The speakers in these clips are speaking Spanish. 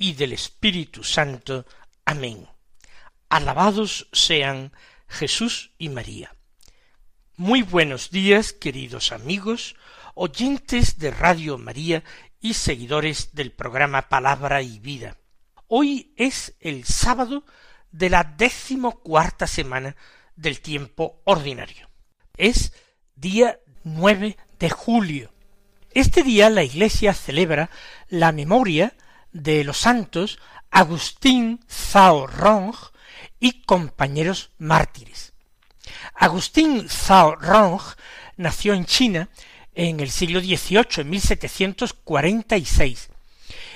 y del Espíritu Santo. Amén. Alabados sean Jesús y María. Muy buenos días, queridos amigos, oyentes de Radio María y seguidores del programa Palabra y Vida. Hoy es el sábado de la decimocuarta semana del tiempo ordinario. Es día nueve de julio este día la Iglesia celebra la memoria de los santos Agustín Zhao Rong y compañeros mártires. Agustín Zhao Rong nació en China en el siglo XVIII, en 1746.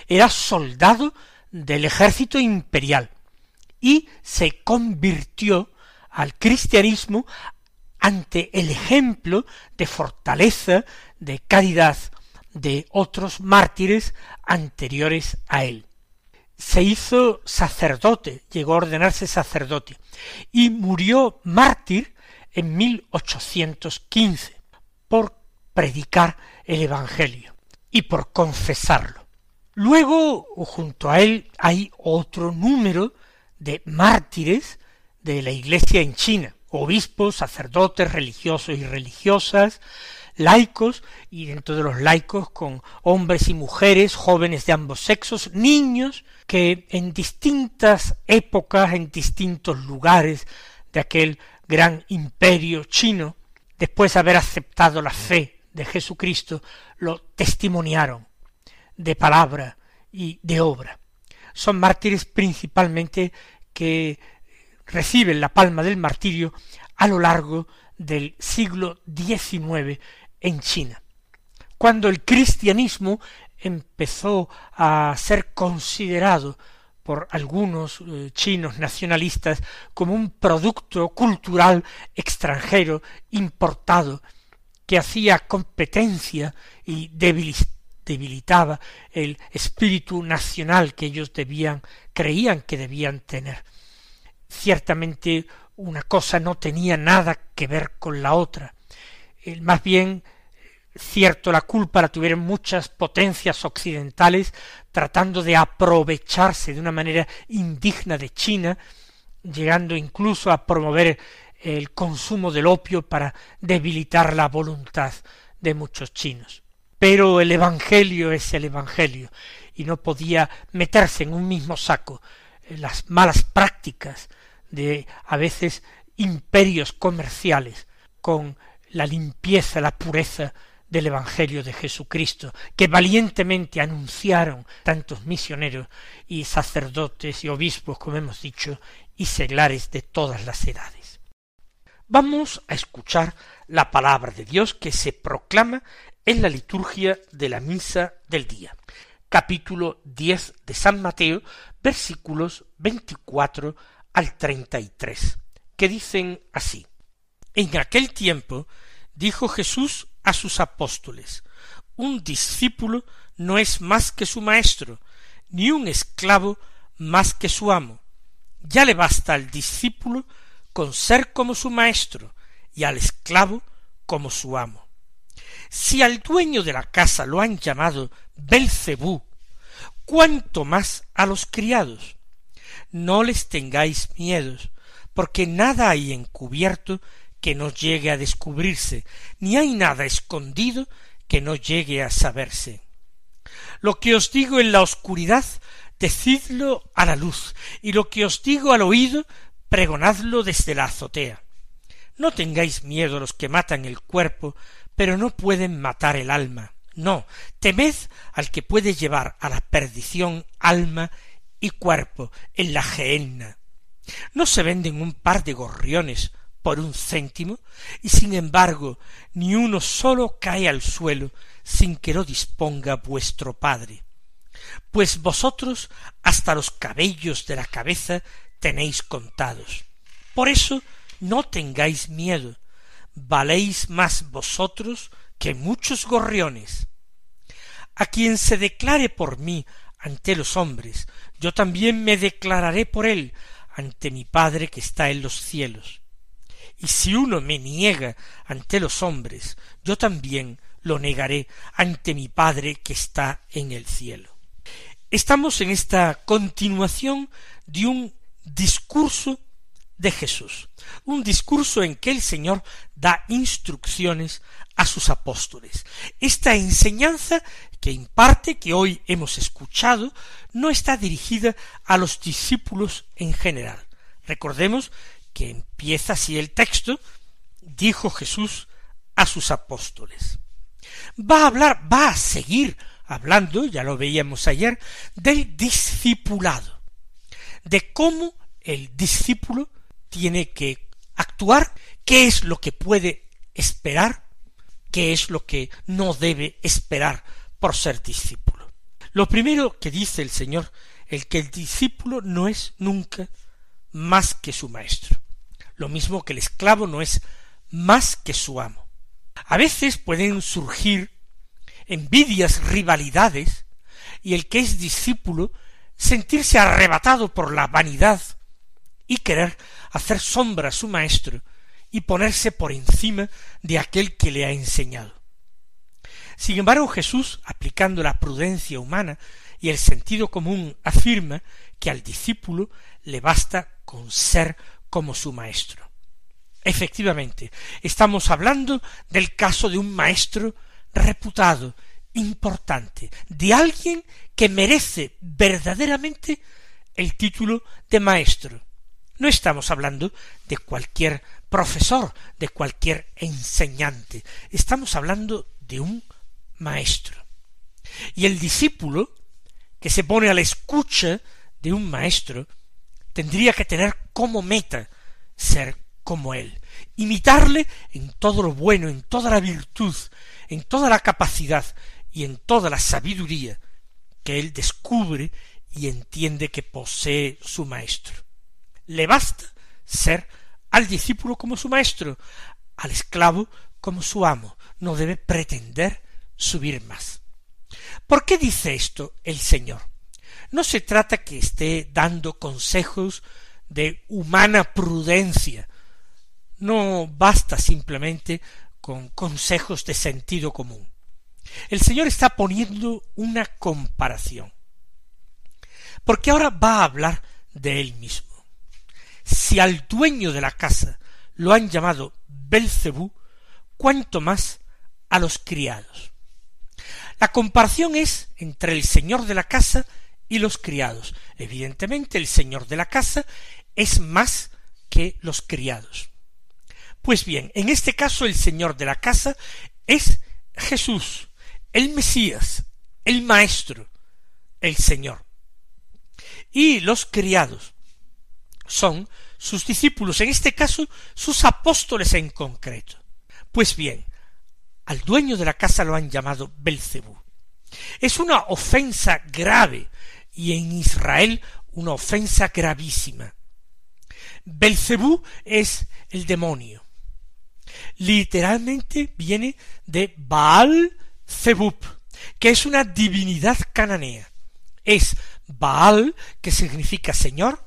Era soldado del ejército imperial y se convirtió al cristianismo ante el ejemplo de fortaleza, de caridad de otros mártires anteriores a él. Se hizo sacerdote, llegó a ordenarse sacerdote, y murió mártir en 1815 por predicar el Evangelio y por confesarlo. Luego, junto a él, hay otro número de mártires de la Iglesia en China, obispos, sacerdotes, religiosos y religiosas, laicos, y dentro de los laicos con hombres y mujeres, jóvenes de ambos sexos, niños, que en distintas épocas, en distintos lugares de aquel gran imperio chino, después de haber aceptado la fe de Jesucristo, lo testimoniaron de palabra y de obra. Son mártires principalmente que reciben la palma del martirio a lo largo del siglo XIX en China. Cuando el cristianismo empezó a ser considerado por algunos eh, chinos nacionalistas como un producto cultural extranjero importado que hacía competencia y debilitaba el espíritu nacional que ellos debían creían que debían tener ciertamente una cosa no tenía nada que ver con la otra. más bien, cierto, la culpa la tuvieron muchas potencias occidentales tratando de aprovecharse de una manera indigna de China, llegando incluso a promover el consumo del opio para debilitar la voluntad de muchos chinos. Pero el Evangelio es el Evangelio, y no podía meterse en un mismo saco las malas prácticas de a veces imperios comerciales con la limpieza, la pureza del Evangelio de Jesucristo, que valientemente anunciaron tantos misioneros y sacerdotes y obispos, como hemos dicho, y seglares de todas las edades. Vamos a escuchar la palabra de Dios que se proclama en la liturgia de la misa del día. Capítulo diez de San Mateo, versículos veinticuatro al treinta y tres, que dicen así. En aquel tiempo dijo Jesús a sus apóstoles, un discípulo no es más que su maestro, ni un esclavo más que su amo. Ya le basta al discípulo con ser como su maestro y al esclavo como su amo. Si al dueño de la casa lo han llamado Belcebú, cuánto más a los criados no les tengáis miedos, porque nada hay encubierto que no llegue a descubrirse, ni hay nada escondido que no llegue a saberse. Lo que os digo en la oscuridad, decidlo a la luz, y lo que os digo al oído, pregonadlo desde la azotea. No tengáis miedo los que matan el cuerpo, pero no pueden matar el alma. No, temed al que puede llevar a la perdición alma y cuerpo en la gehenna. No se venden un par de gorriones por un céntimo, y sin embargo ni uno solo cae al suelo sin que lo disponga vuestro Padre. pues vosotros hasta los cabellos de la cabeza tenéis contados. Por eso no tengáis miedo, valéis más vosotros que muchos gorriones. A quien se declare por mí ante los hombres, yo también me declararé por él ante mi Padre que está en los cielos. Y si uno me niega ante los hombres, yo también lo negaré ante mi Padre que está en el cielo. Estamos en esta continuación de un discurso de Jesús, un discurso en que el Señor da instrucciones a sus apóstoles. Esta enseñanza que imparte, que hoy hemos escuchado, no está dirigida a los discípulos en general. Recordemos que empieza así el texto, dijo Jesús a sus apóstoles. Va a hablar, va a seguir hablando, ya lo veíamos ayer, del discipulado, de cómo el discípulo tiene que actuar, qué es lo que puede esperar, qué es lo que no debe esperar por ser discípulo. Lo primero que dice el Señor, el que el discípulo no es nunca más que su maestro. Lo mismo que el esclavo no es más que su amo. A veces pueden surgir envidias, rivalidades, y el que es discípulo sentirse arrebatado por la vanidad y querer hacer sombra a su maestro y ponerse por encima de aquel que le ha enseñado. Sin embargo, Jesús, aplicando la prudencia humana y el sentido común, afirma que al discípulo le basta con ser como su maestro. Efectivamente, estamos hablando del caso de un maestro reputado, importante, de alguien que merece verdaderamente el título de maestro. No estamos hablando de cualquier profesor, de cualquier enseñante, estamos hablando de un maestro. Y el discípulo, que se pone a la escucha de un maestro, tendría que tener como meta ser como él, imitarle en todo lo bueno, en toda la virtud, en toda la capacidad y en toda la sabiduría que él descubre y entiende que posee su maestro. Le basta ser al discípulo como su maestro, al esclavo como su amo, no debe pretender subir más. ¿Por qué dice esto el Señor? No se trata que esté dando consejos de humana prudencia. No basta simplemente con consejos de sentido común. El Señor está poniendo una comparación. Porque ahora va a hablar de Él mismo. Si al dueño de la casa lo han llamado Belcebú, cuánto más a los criados. La comparación es entre el señor de la casa y los criados. Evidentemente el señor de la casa es más que los criados. Pues bien, en este caso el señor de la casa es Jesús, el Mesías, el Maestro, el Señor. Y los criados son sus discípulos, en este caso sus apóstoles en concreto. Pues bien, al dueño de la casa lo han llamado Belcebú. Es una ofensa grave y en Israel una ofensa gravísima. Belcebú es el demonio. Literalmente viene de Baal Zebub, que es una divinidad cananea. Es Baal, que significa Señor,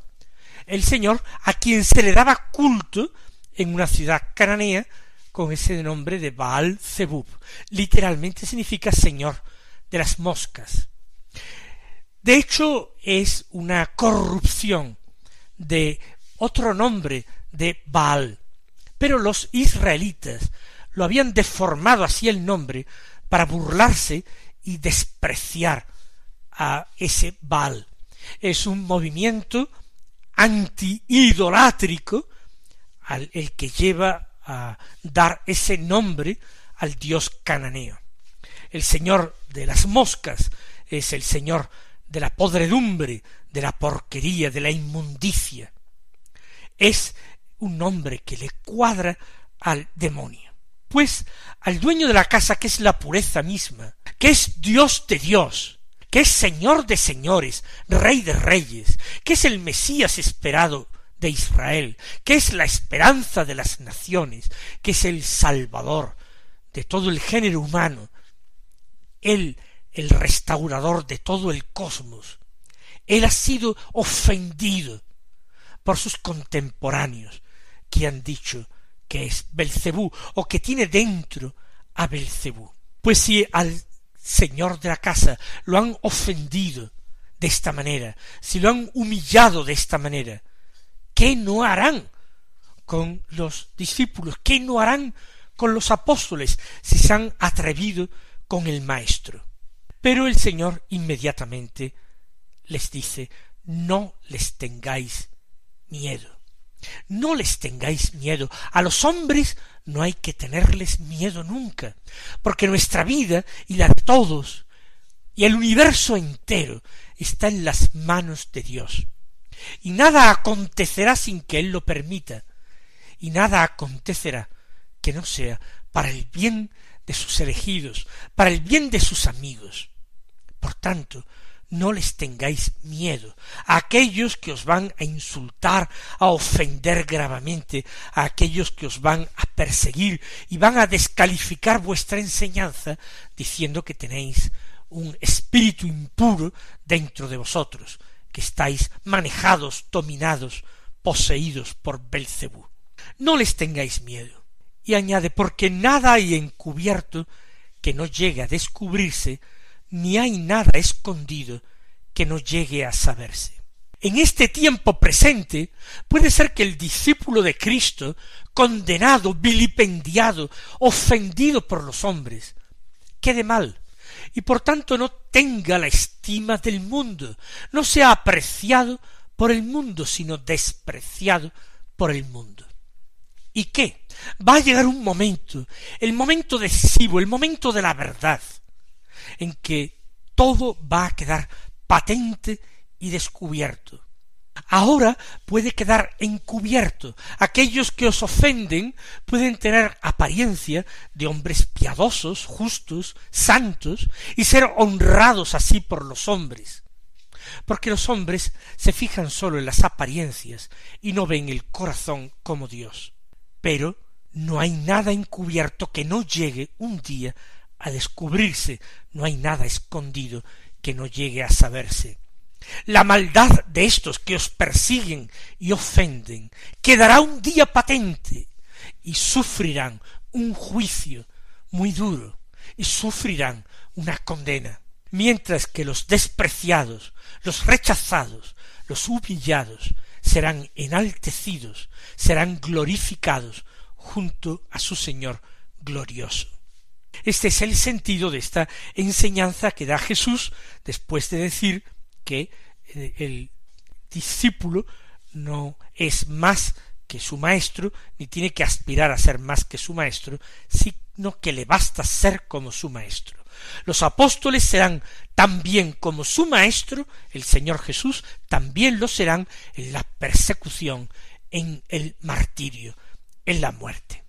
el Señor a quien se le daba culto en una ciudad cananea con ese nombre de Baal Zebub. Literalmente significa Señor de las moscas. De hecho, es una corrupción de otro nombre de Baal. Pero los israelitas lo habían deformado así el nombre para burlarse y despreciar a ese Baal. Es un movimiento anti-idolátrico el que lleva a dar ese nombre al dios cananeo. El señor de las moscas es el señor de la podredumbre, de la porquería, de la inmundicia. Es un nombre que le cuadra al demonio. Pues al dueño de la casa, que es la pureza misma, que es Dios de Dios, que es Señor de señores, Rey de reyes, que es el Mesías esperado de Israel, que es la esperanza de las naciones, que es el Salvador de todo el género humano, Él, el restaurador de todo el cosmos. Él ha sido ofendido por sus contemporáneos, que han dicho que es Belcebú o que tiene dentro a Belcebú. Pues si al señor de la casa lo han ofendido de esta manera, si lo han humillado de esta manera, ¿qué no harán con los discípulos? ¿Qué no harán con los apóstoles si se han atrevido con el Maestro? Pero el Señor inmediatamente les dice, no les tengáis miedo. No les tengáis miedo. A los hombres no hay que tenerles miedo nunca, porque nuestra vida y la de todos y el universo entero está en las manos de Dios. Y nada acontecerá sin que Él lo permita, y nada acontecerá que no sea para el bien de sus elegidos, para el bien de sus amigos. Por tanto, no les tengáis miedo a aquellos que os van a insultar, a ofender gravemente, a aquellos que os van a perseguir y van a descalificar vuestra enseñanza diciendo que tenéis un espíritu impuro dentro de vosotros, que estáis manejados, dominados, poseídos por Belcebú. No les tengáis miedo. Y añade, porque nada hay encubierto que no llegue a descubrirse ni hay nada escondido que no llegue a saberse. En este tiempo presente puede ser que el discípulo de Cristo, condenado, vilipendiado, ofendido por los hombres, quede mal, y por tanto no tenga la estima del mundo, no sea apreciado por el mundo, sino despreciado por el mundo. ¿Y qué? Va a llegar un momento, el momento decisivo, el momento de la verdad, en que todo va a quedar patente y descubierto. Ahora puede quedar encubierto. Aquellos que os ofenden pueden tener apariencia de hombres piadosos, justos, santos, y ser honrados así por los hombres. Porque los hombres se fijan solo en las apariencias y no ven el corazón como Dios. Pero no hay nada encubierto que no llegue un día a descubrirse, no hay nada escondido que no llegue a saberse. La maldad de estos que os persiguen y ofenden quedará un día patente y sufrirán un juicio muy duro y sufrirán una condena, mientras que los despreciados, los rechazados, los humillados serán enaltecidos, serán glorificados junto a su Señor glorioso. Este es el sentido de esta enseñanza que da Jesús después de decir que eh, el discípulo no es más que su maestro, ni tiene que aspirar a ser más que su maestro, sino que le basta ser como su maestro. Los apóstoles serán también como su maestro, el Señor Jesús, también lo serán en la persecución, en el martirio, en la muerte.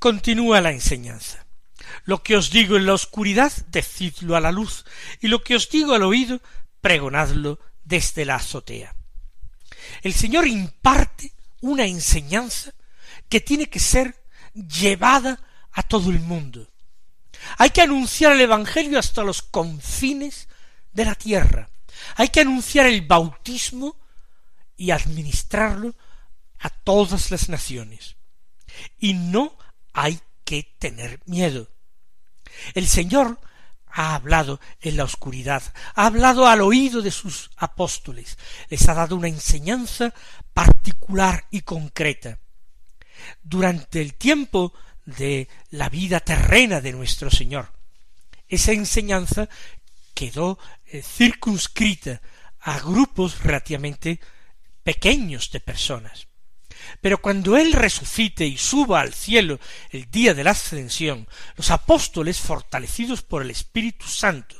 Continúa la enseñanza. Lo que os digo en la oscuridad, decidlo a la luz, y lo que os digo al oído, pregonadlo desde la azotea. El Señor imparte una enseñanza que tiene que ser llevada a todo el mundo. Hay que anunciar el Evangelio hasta los confines de la tierra. Hay que anunciar el bautismo y administrarlo a todas las naciones. Y no hay que tener miedo. El Señor ha hablado en la oscuridad, ha hablado al oído de sus apóstoles, les ha dado una enseñanza particular y concreta. Durante el tiempo de la vida terrena de nuestro Señor, esa enseñanza quedó eh, circunscrita a grupos relativamente pequeños de personas. Pero cuando Él resucite y suba al cielo el día de la ascensión, los apóstoles, fortalecidos por el Espíritu Santo,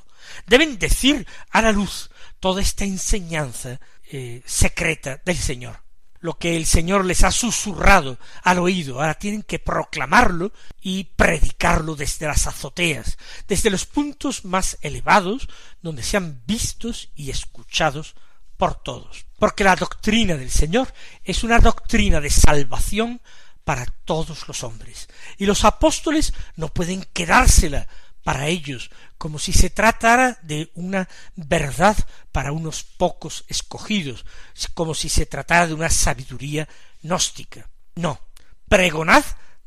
deben decir a la luz toda esta enseñanza eh, secreta del Señor. lo que el Señor les ha susurrado al oído, ahora tienen que proclamarlo y predicarlo desde las azoteas, desde los puntos más elevados, donde sean vistos y escuchados por todos. Porque la doctrina del Señor es una doctrina de salvación para todos los hombres. Y los apóstoles no pueden quedársela para ellos, como si se tratara de una verdad para unos pocos escogidos, como si se tratara de una sabiduría gnóstica. No, pregonad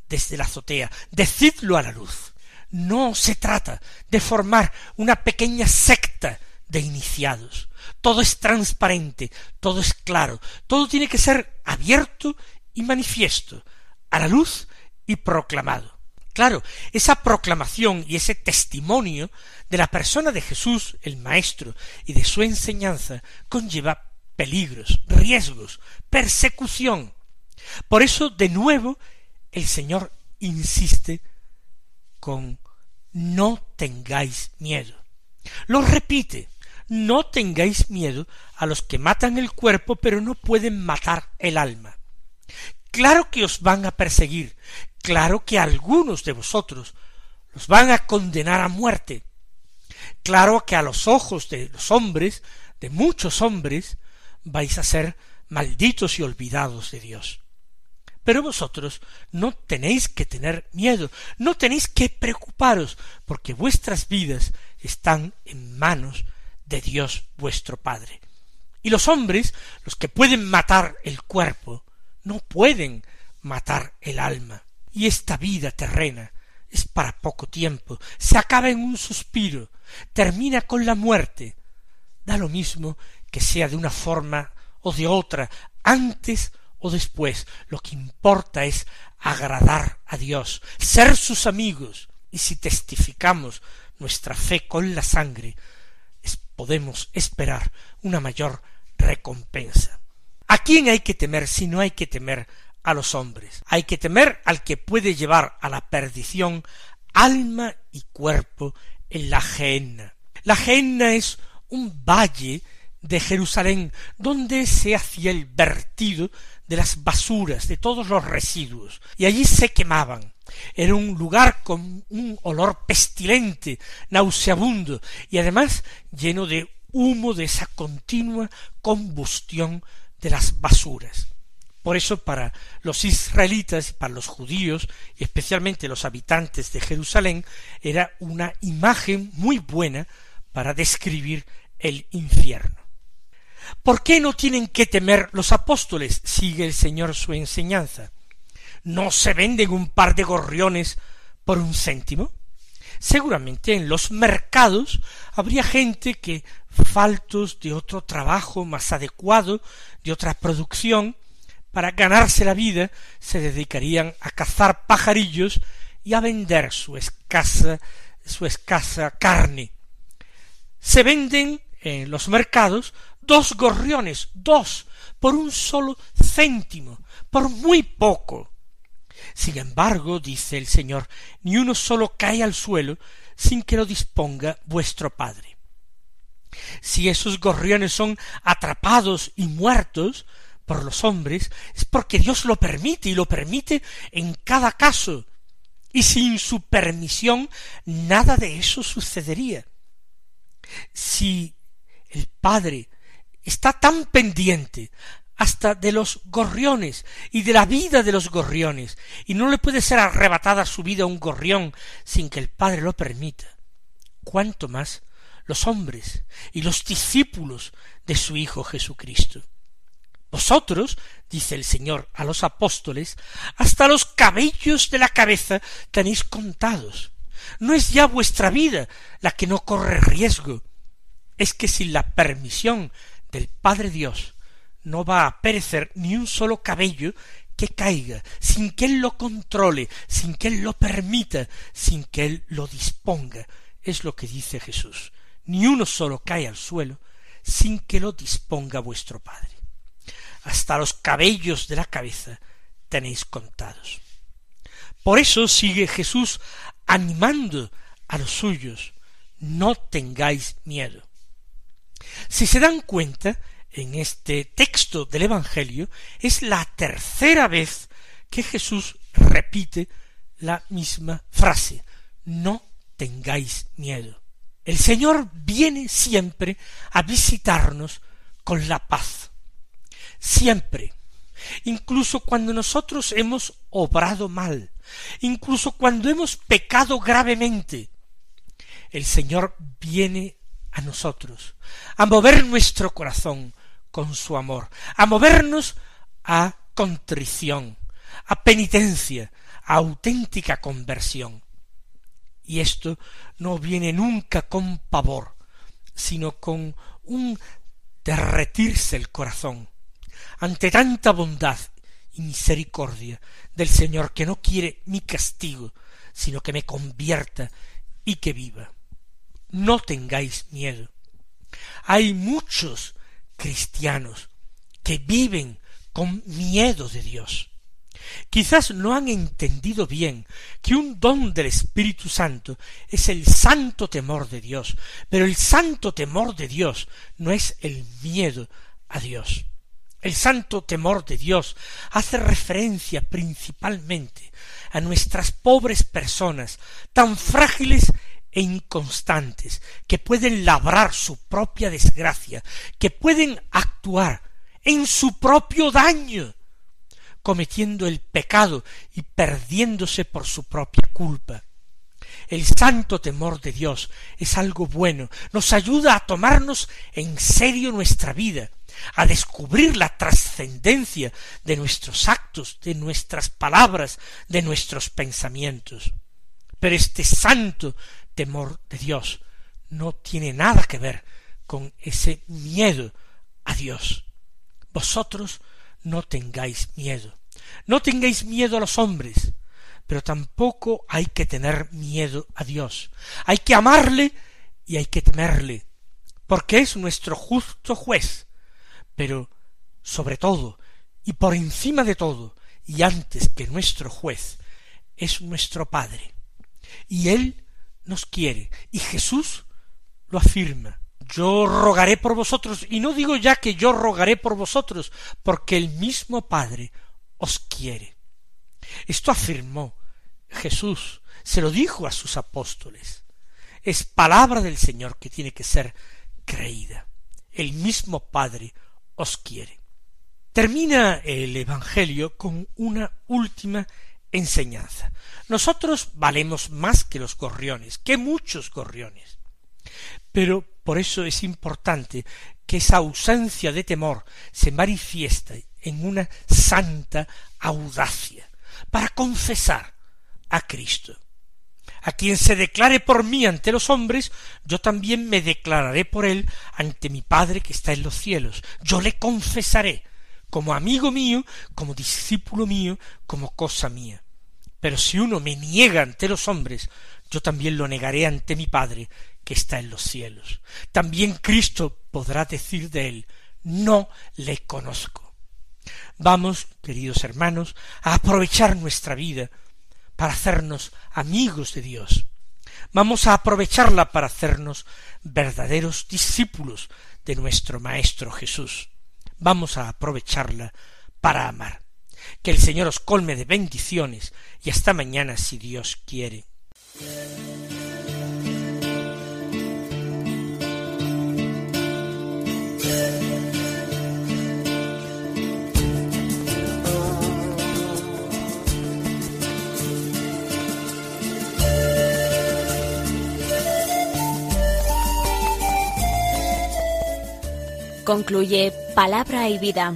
desde la azotea, decidlo a la luz. No se trata de formar una pequeña secta de iniciados. Todo es transparente, todo es claro, todo tiene que ser abierto y manifiesto, a la luz y proclamado. Claro, esa proclamación y ese testimonio de la persona de Jesús, el Maestro, y de su enseñanza conlleva peligros, riesgos, persecución. Por eso, de nuevo, el Señor insiste con no tengáis miedo. Lo repite, no tengáis miedo a los que matan el cuerpo, pero no pueden matar el alma. Claro que os van a perseguir, claro que algunos de vosotros los van a condenar a muerte. Claro que a los ojos de los hombres, de muchos hombres, vais a ser malditos y olvidados de Dios. Pero vosotros no tenéis que tener miedo, no tenéis que preocuparos, porque vuestras vidas están en manos de Dios vuestro Padre. Y los hombres, los que pueden matar el cuerpo, no pueden matar el alma y esta vida terrena es para poco tiempo, se acaba en un suspiro, termina con la muerte. Da lo mismo que sea de una forma o de otra, antes o después, lo que importa es agradar a Dios, ser sus amigos, y si testificamos nuestra fe con la sangre, podemos esperar una mayor recompensa. ¿A quién hay que temer si no hay que temer a los hombres. Hay que temer al que puede llevar a la perdición alma y cuerpo en la gehenna. La gehenna es un valle de Jerusalén donde se hacía el vertido de las basuras, de todos los residuos, y allí se quemaban. Era un lugar con un olor pestilente, nauseabundo, y además lleno de humo de esa continua combustión de las basuras. Por eso para los israelitas para los judíos, y especialmente los habitantes de Jerusalén, era una imagen muy buena para describir el infierno. ¿Por qué no tienen que temer los apóstoles? sigue el Señor su enseñanza. ¿No se venden un par de gorriones por un céntimo? Seguramente en los mercados habría gente que, faltos de otro trabajo más adecuado, de otra producción, para ganarse la vida, se dedicarían a cazar pajarillos y a vender su escasa, su escasa carne. Se venden en los mercados dos gorriones, dos, por un solo céntimo, por muy poco. Sin embargo, dice el Señor, ni uno solo cae al suelo sin que lo disponga vuestro Padre. Si esos gorriones son atrapados y muertos, por los hombres es porque Dios lo permite y lo permite en cada caso. Y sin su permisión nada de eso sucedería. Si el Padre está tan pendiente hasta de los gorriones y de la vida de los gorriones, y no le puede ser arrebatada su vida a un gorrión sin que el Padre lo permita, cuánto más los hombres y los discípulos de su Hijo Jesucristo. Vosotros, dice el Señor a los apóstoles, hasta los cabellos de la cabeza tenéis contados. No es ya vuestra vida la que no corre riesgo. Es que sin la permisión del Padre Dios no va a perecer ni un solo cabello que caiga, sin que Él lo controle, sin que Él lo permita, sin que Él lo disponga. Es lo que dice Jesús. Ni uno solo cae al suelo sin que lo disponga vuestro Padre hasta los cabellos de la cabeza tenéis contados. Por eso sigue Jesús animando a los suyos, no tengáis miedo. Si se dan cuenta, en este texto del Evangelio es la tercera vez que Jesús repite la misma frase, no tengáis miedo. El Señor viene siempre a visitarnos con la paz. Siempre. Incluso cuando nosotros hemos obrado mal, incluso cuando hemos pecado gravemente, el Señor viene a nosotros, a mover nuestro corazón con su amor, a movernos a contrición, a penitencia, a auténtica conversión. Y esto no viene nunca con pavor, sino con un derretirse el corazón ante tanta bondad y misericordia del Señor que no quiere mi castigo, sino que me convierta y que viva. No tengáis miedo. Hay muchos cristianos que viven con miedo de Dios. Quizás no han entendido bien que un don del Espíritu Santo es el santo temor de Dios, pero el santo temor de Dios no es el miedo a Dios. El santo temor de Dios hace referencia principalmente a nuestras pobres personas, tan frágiles e inconstantes, que pueden labrar su propia desgracia, que pueden actuar en su propio daño, cometiendo el pecado y perdiéndose por su propia culpa. El santo temor de Dios es algo bueno, nos ayuda a tomarnos en serio nuestra vida, a descubrir la trascendencia de nuestros actos, de nuestras palabras, de nuestros pensamientos. Pero este santo temor de Dios no tiene nada que ver con ese miedo a Dios. Vosotros no tengáis miedo. No tengáis miedo a los hombres, pero tampoco hay que tener miedo a Dios. Hay que amarle y hay que temerle, porque es nuestro justo juez. Pero, sobre todo, y por encima de todo, y antes que nuestro juez, es nuestro Padre. Y Él nos quiere, y Jesús lo afirma yo rogaré por vosotros, y no digo ya que yo rogaré por vosotros, porque el mismo Padre os quiere. Esto afirmó Jesús, se lo dijo a sus apóstoles. Es palabra del Señor que tiene que ser creída. El mismo Padre os quiere. Termina el Evangelio con una última enseñanza. Nosotros valemos más que los gorriones, que muchos gorriones. Pero por eso es importante que esa ausencia de temor se manifieste en una santa audacia para confesar a Cristo. A quien se declare por mí ante los hombres, yo también me declararé por él ante mi Padre que está en los cielos. Yo le confesaré como amigo mío, como discípulo mío, como cosa mía. Pero si uno me niega ante los hombres, yo también lo negaré ante mi Padre que está en los cielos. También Cristo podrá decir de él, no le conozco. Vamos, queridos hermanos, a aprovechar nuestra vida para hacernos amigos de Dios. Vamos a aprovecharla para hacernos verdaderos discípulos de nuestro Maestro Jesús. Vamos a aprovecharla para amar. Que el Señor os colme de bendiciones y hasta mañana si Dios quiere. Concluye Palabra y Vida,